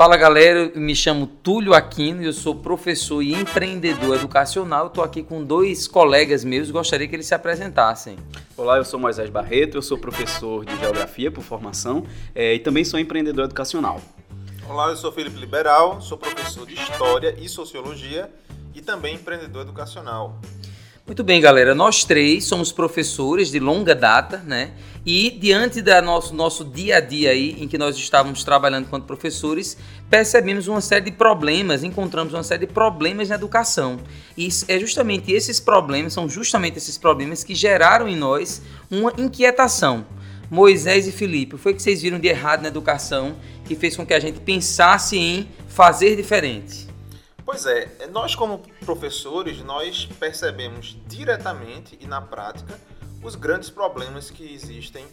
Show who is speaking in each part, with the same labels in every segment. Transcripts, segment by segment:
Speaker 1: Fala galera, eu me chamo Túlio Aquino e eu sou professor e empreendedor educacional. Estou aqui com dois colegas meus, gostaria que eles se apresentassem.
Speaker 2: Olá, eu sou Moisés Barreto, eu sou professor de Geografia por formação é, e também sou empreendedor educacional.
Speaker 3: Olá, eu sou Felipe Liberal, sou professor de História e Sociologia e também empreendedor educacional.
Speaker 1: Muito bem, galera. Nós três somos professores de longa data, né? E diante do nosso, nosso dia a dia aí, em que nós estávamos trabalhando enquanto professores, percebemos uma série de problemas, encontramos uma série de problemas na educação. E é justamente esses problemas, são justamente esses problemas que geraram em nós uma inquietação. Moisés e Filipe, foi que vocês viram de errado na educação que fez com que a gente pensasse em fazer diferente?
Speaker 3: Pois é, nós como professores, nós percebemos diretamente e na prática os grandes problemas que existem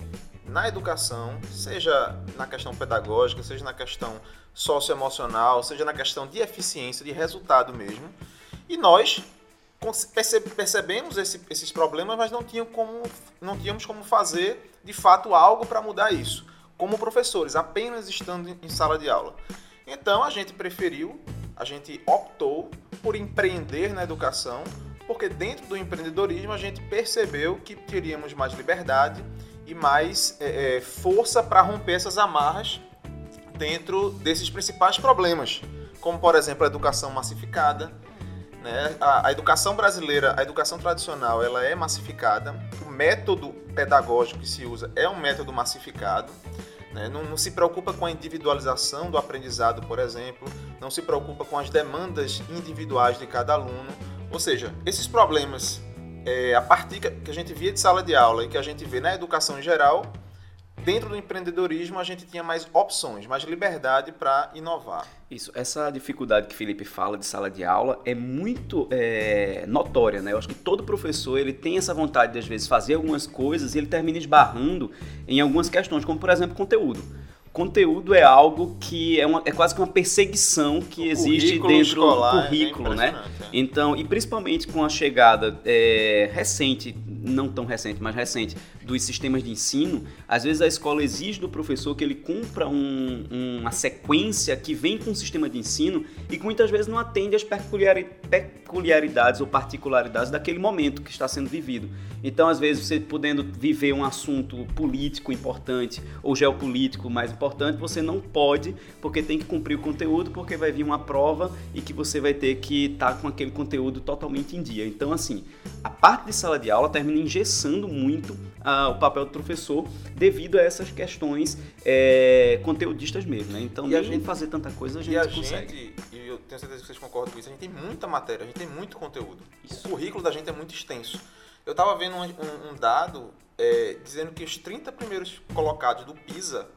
Speaker 3: na educação, seja na questão pedagógica, seja na questão socioemocional, seja na questão de eficiência, de resultado mesmo. E nós percebemos esse, esses problemas, mas não, como, não tínhamos como fazer de fato algo para mudar isso, como professores, apenas estando em sala de aula. Então a gente preferiu a gente optou por empreender na educação, porque dentro do empreendedorismo a gente percebeu que teríamos mais liberdade e mais é, é força para romper essas amarras dentro desses principais problemas, como por exemplo a educação massificada. Né? A, a educação brasileira, a educação tradicional, ela é massificada. O método pedagógico que se usa é um método massificado. Né? Não, não, se preocupa com a individualização do aprendizado, por exemplo, não se preocupa com as demandas individuais de cada aluno. Ou seja, esses problemas, é, a partir que a gente via de sala de aula e que a gente vê na educação em geral, dentro do empreendedorismo a gente tinha mais opções, mais liberdade para inovar.
Speaker 2: Isso, essa dificuldade que Felipe fala de sala de aula é muito é, notória, né? Eu acho que todo professor ele tem essa vontade de às vezes fazer algumas coisas e ele termina esbarrando em algumas questões, como por exemplo conteúdo conteúdo é algo que é, uma, é quase que uma perseguição que o existe dentro do é currículo, é né? Então, e principalmente com a chegada é, recente, não tão recente, mas recente, dos sistemas de ensino, às vezes a escola exige do professor que ele cumpra um, uma sequência que vem com o sistema de ensino e que muitas vezes não atende às peculiaridades ou particularidades daquele momento que está sendo vivido. Então, às vezes, você podendo viver um assunto político importante ou geopolítico mais importante, você não pode, porque tem que cumprir o conteúdo, porque vai vir uma prova e que você vai ter que estar tá com aquele conteúdo totalmente em dia. Então, assim, a parte de sala de aula termina engessando muito uh, o papel do professor devido a essas questões é, conteudistas mesmo, né? Então, e nem a gente fazer tanta coisa a gente
Speaker 3: e a
Speaker 2: consegue.
Speaker 3: Gente, e eu tenho certeza que vocês concordam com isso, a gente tem muita matéria, a gente tem muito conteúdo. Isso. O currículo da gente é muito extenso. Eu estava vendo um, um, um dado é, dizendo que os 30 primeiros colocados do PISA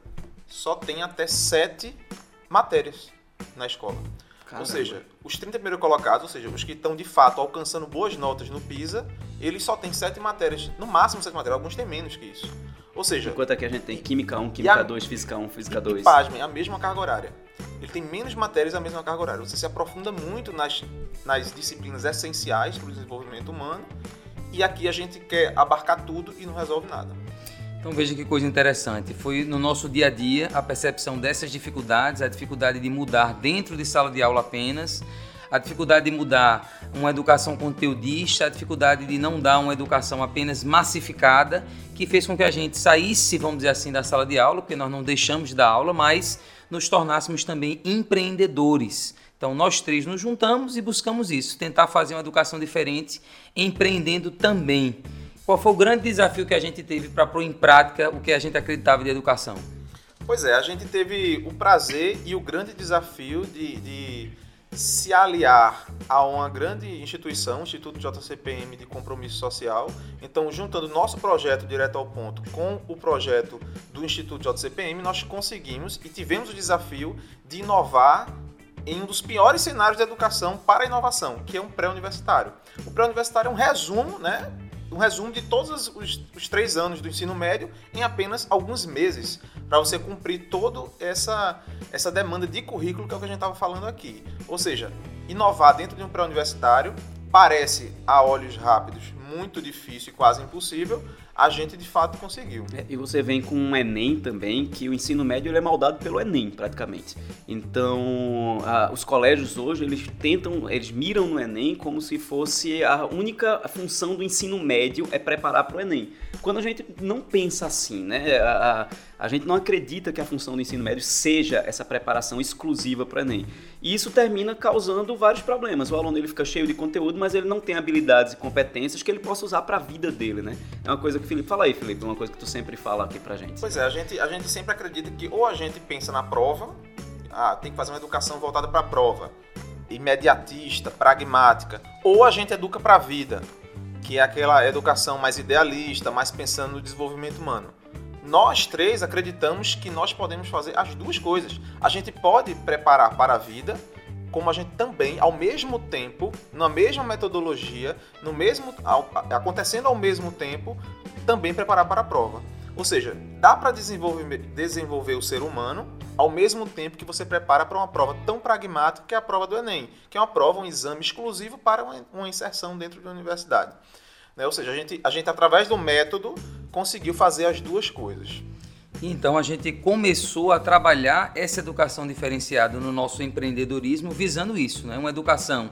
Speaker 3: só tem até 7 matérias na escola. Caramba. Ou seja, os 30 primeiros colocados, ou seja, os que estão de fato alcançando boas notas no PISA, eles só têm 7 matérias, no máximo 7 matérias, alguns têm menos que isso. Ou seja.
Speaker 2: Enquanto aqui a gente tem Química 1, Química 2, Física 1, Física 2.
Speaker 3: E, pasmem, a mesma carga horária. Ele tem menos matérias a mesma carga horária. Você se aprofunda muito nas, nas disciplinas essenciais para o desenvolvimento humano. E aqui a gente quer abarcar tudo e não resolve nada.
Speaker 1: Então veja que coisa interessante. Foi no nosso dia a dia a percepção dessas dificuldades, a dificuldade de mudar dentro de sala de aula apenas, a dificuldade de mudar uma educação conteudista, a dificuldade de não dar uma educação apenas massificada, que fez com que a gente saísse, vamos dizer assim, da sala de aula, porque nós não deixamos de dar aula, mas nos tornássemos também empreendedores. Então nós três nos juntamos e buscamos isso, tentar fazer uma educação diferente, empreendendo também. Qual foi o grande desafio que a gente teve para pôr em prática o que a gente acreditava de educação?
Speaker 3: Pois é, a gente teve o prazer e o grande desafio de, de se aliar a uma grande instituição, o Instituto JCPM de Compromisso Social. Então, juntando nosso projeto direto ao ponto com o projeto do Instituto JCPM, nós conseguimos e tivemos o desafio de inovar em um dos piores cenários de educação para a inovação, que é um pré-universitário. O pré-universitário é um resumo, né, um resumo de todos os, os, três anos do ensino médio em apenas alguns meses, para você cumprir toda essa, essa demanda de currículo que é o que a gente estava falando aqui. Ou seja, inovar dentro de um pré-universitário parece, a olhos rápidos, muito difícil e quase impossível, a gente de fato conseguiu.
Speaker 2: É, e você vem com um Enem também, que o ensino médio é maldado pelo Enem, praticamente. Então, a, os colégios hoje, eles tentam, eles miram no Enem como se fosse a única função do ensino médio é preparar para o Enem. Quando a gente não pensa assim, né? A, a, a gente não acredita que a função do ensino médio seja essa preparação exclusiva para o Enem. E isso termina causando vários problemas. O aluno ele fica cheio de conteúdo, mas ele não tem habilidades e competências que ele possa usar para a vida dele, né? É uma coisa que o Felipe fala aí, Felipe, uma coisa que tu sempre fala aqui pra gente.
Speaker 3: Pois é, a gente, a gente sempre acredita que ou a gente pensa na prova, ah, tem que fazer uma educação voltada para a prova, imediatista, pragmática, ou a gente educa para a vida, que é aquela educação mais idealista, mais pensando no desenvolvimento humano. Nós três acreditamos que nós podemos fazer as duas coisas. A gente pode preparar para a vida, como a gente também, ao mesmo tempo, na mesma metodologia, no mesmo acontecendo ao mesmo tempo, também preparar para a prova. Ou seja, dá para desenvolver, desenvolver o ser humano ao mesmo tempo que você prepara para uma prova tão pragmática que é a prova do Enem, que é uma prova, um exame exclusivo para uma inserção dentro da universidade. Né? Ou seja, a gente, a gente, através do método, conseguiu fazer as duas coisas.
Speaker 1: Então a gente começou a trabalhar essa educação diferenciada no nosso empreendedorismo visando isso, né? uma educação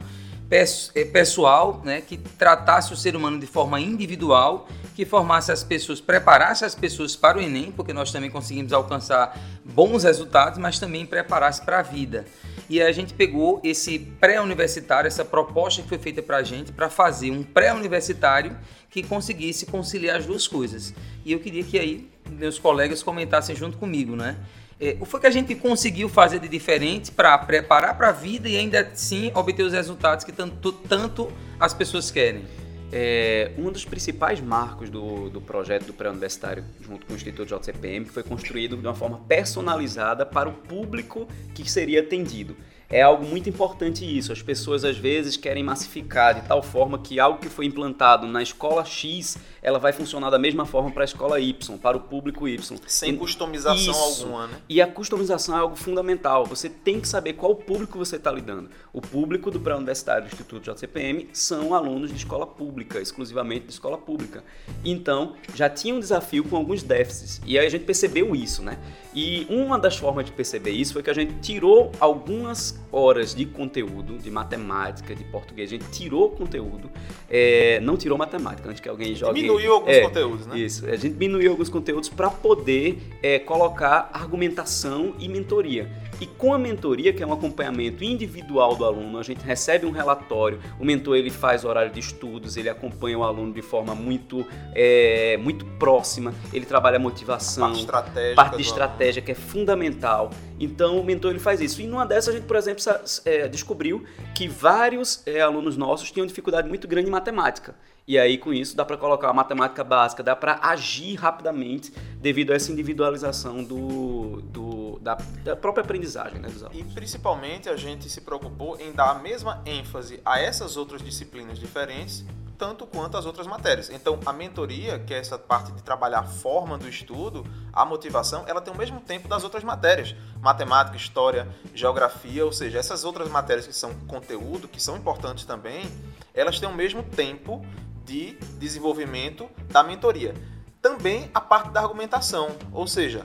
Speaker 1: é, pessoal, né, que tratasse o ser humano de forma individual, que formasse as pessoas, preparasse as pessoas para o Enem, porque nós também conseguimos alcançar bons resultados, mas também preparasse para a vida. E a gente pegou esse pré-universitário, essa proposta que foi feita para a gente, para fazer um pré-universitário que conseguisse conciliar as duas coisas. E eu queria que aí meus colegas comentassem junto comigo, né? É, o foi que a gente conseguiu fazer de diferente para preparar para a vida e ainda assim obter os resultados que tanto, tanto as pessoas querem?
Speaker 2: É, um dos principais marcos do, do projeto do pré-universitário, junto com o Instituto JCPM, foi construído de uma forma personalizada para o público que seria atendido é algo muito importante isso. As pessoas às vezes querem massificar de tal forma que algo que foi implantado na escola X, ela vai funcionar da mesma forma para a escola Y, para o público Y.
Speaker 3: Sem customização isso. alguma, né?
Speaker 2: E a customização é algo fundamental. Você tem que saber qual público você está lidando. O público do pré-universitário do Instituto JCPM são alunos de escola pública, exclusivamente de escola pública. Então, já tinha um desafio com alguns déficits. E aí a gente percebeu isso, né? E uma das formas de perceber isso foi que a gente tirou algumas horas de conteúdo, de matemática, de português. A gente tirou conteúdo, é, não tirou matemática, antes que alguém jogue.
Speaker 3: Diminuiu alguns
Speaker 2: é,
Speaker 3: conteúdos, né?
Speaker 2: Isso, a gente diminuiu alguns conteúdos para poder é, colocar argumentação e mentoria. E com a mentoria, que é um acompanhamento individual do aluno, a gente recebe um relatório, o mentor ele faz horário de estudos, ele acompanha o aluno de forma muito, é, muito próxima, ele trabalha a motivação,
Speaker 3: parte,
Speaker 2: parte de estratégia que é fundamental. Então o mentor ele faz isso. E numa dessas a gente, por exemplo, é, descobriu que vários é, alunos nossos tinham dificuldade muito grande em matemática. E aí, com isso, dá para colocar a matemática básica, dá para agir rapidamente devido a essa individualização do da, da, própria aprendizagem né, dos
Speaker 3: alunos. E principalmente a gente se preocupou em dar a mesma ênfase a essas outras disciplinas diferentes tanto quanto as outras matérias. Então, a mentoria, que é essa parte de trabalhar a forma do estudo, a motivação, ela tem o mesmo tempo das outras matérias. Matemática, história, geografia, ou seja, essas outras matérias que são conteúdo, que são importantes também, elas têm o mesmo tempo de desenvolvimento da mentoria. Também a parte da argumentação, ou seja,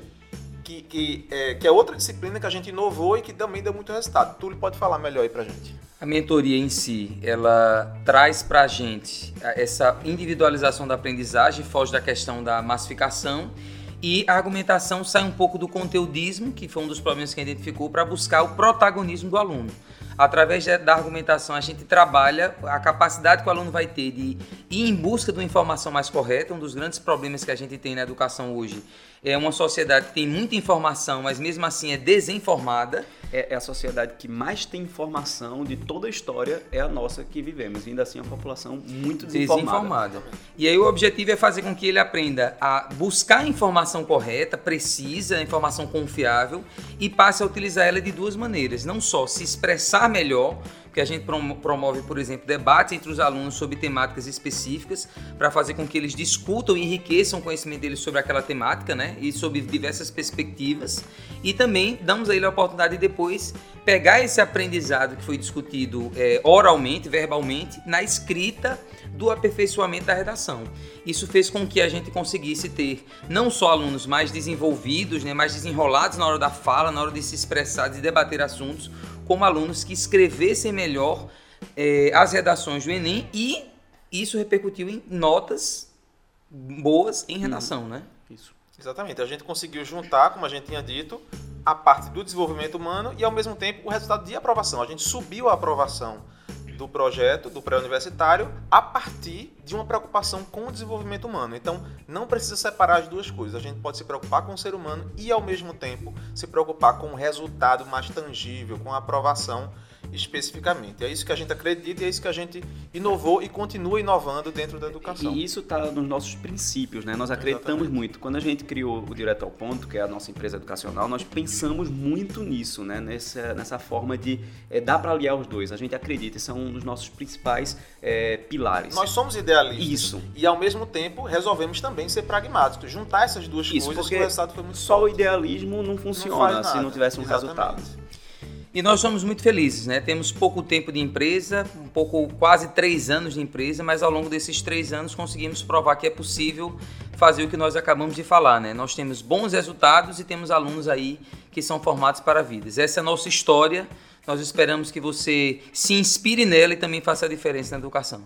Speaker 3: que, que, é, que é outra disciplina que a gente inovou e que também deu muito resultado. Túlio pode falar melhor aí pra gente.
Speaker 1: A mentoria em si, ela traz pra gente essa individualização da aprendizagem, foge da questão da massificação e a argumentação sai um pouco do conteudismo, que foi um dos problemas que a gente identificou, para buscar o protagonismo do aluno através da argumentação, a gente trabalha a capacidade que o aluno vai ter de ir em busca de uma informação mais correta. Um dos grandes problemas que a gente tem na educação hoje é uma sociedade que tem muita informação, mas mesmo assim é desinformada.
Speaker 2: É, é, a sociedade que mais tem informação de toda a história, é a nossa que vivemos. Ainda assim, é uma população muito desinformada. desinformada.
Speaker 1: E aí o objetivo é fazer com que ele aprenda a buscar a informação correta, precisa, a informação confiável, e passe a utilizar ela de duas maneiras. Não só se expressar melhor, que a gente promove, por exemplo, debates entre os alunos sobre temáticas específicas, para fazer com que eles discutam e enriqueçam o conhecimento deles sobre aquela temática, né? E sobre diversas perspectivas. E também damos a ele a oportunidade de depois pegar esse aprendizado que foi discutido é, oralmente, verbalmente, na escrita do aperfeiçoamento da redação. Isso fez com que a gente conseguisse ter não só alunos mais desenvolvidos, né, mais desenrolados na hora da fala, na hora de se expressar, de debater assuntos, como alunos que escrevessem melhor é, as redações do Enem e isso repercutiu em notas boas em redação, né?
Speaker 3: Isso. Exatamente. A gente conseguiu juntar, como a gente tinha dito, a parte do desenvolvimento humano e ao mesmo tempo o resultado de aprovação. A gente subiu a aprovação do projeto do pré-universitário a partir de uma preocupação com o desenvolvimento humano. Então, não precisa separar as duas coisas. A gente pode se preocupar com o ser humano e, ao mesmo tempo, se preocupar com o resultado mais tangível, com a aprovação especificamente. É isso que a gente acredita e é isso que a gente inovou e continua inovando dentro da educação.
Speaker 2: E isso está nos nossos princípios, né? Nós acreditamos Exatamente. muito. Quando a gente criou o Direto ao Ponto, que é a nossa empresa educacional, nós pensamos muito nisso, né? Nessa, nessa forma de é, dar para aliar os dois. A gente acredita, esse é um dos nossos principais é, pilares.
Speaker 3: Nós somos idealistas.
Speaker 2: Isso.
Speaker 3: E ao mesmo tempo resolvemos também ser pragmáticos, juntar essas duas
Speaker 2: isso,
Speaker 3: coisas
Speaker 2: porque o resultado foi muito Só forte. o idealismo não funciona não se não tivesse um Exatamente. resultado.
Speaker 1: E nós somos muito felizes, né? Temos pouco tempo de empresa, um pouco, quase três anos de empresa, mas ao longo desses três anos conseguimos provar que é possível fazer o que nós acabamos de falar, né? Nós temos bons resultados e temos alunos aí que são formados para vidas. Essa é a nossa história. Nós esperamos que você se inspire nela e também faça a diferença na educação.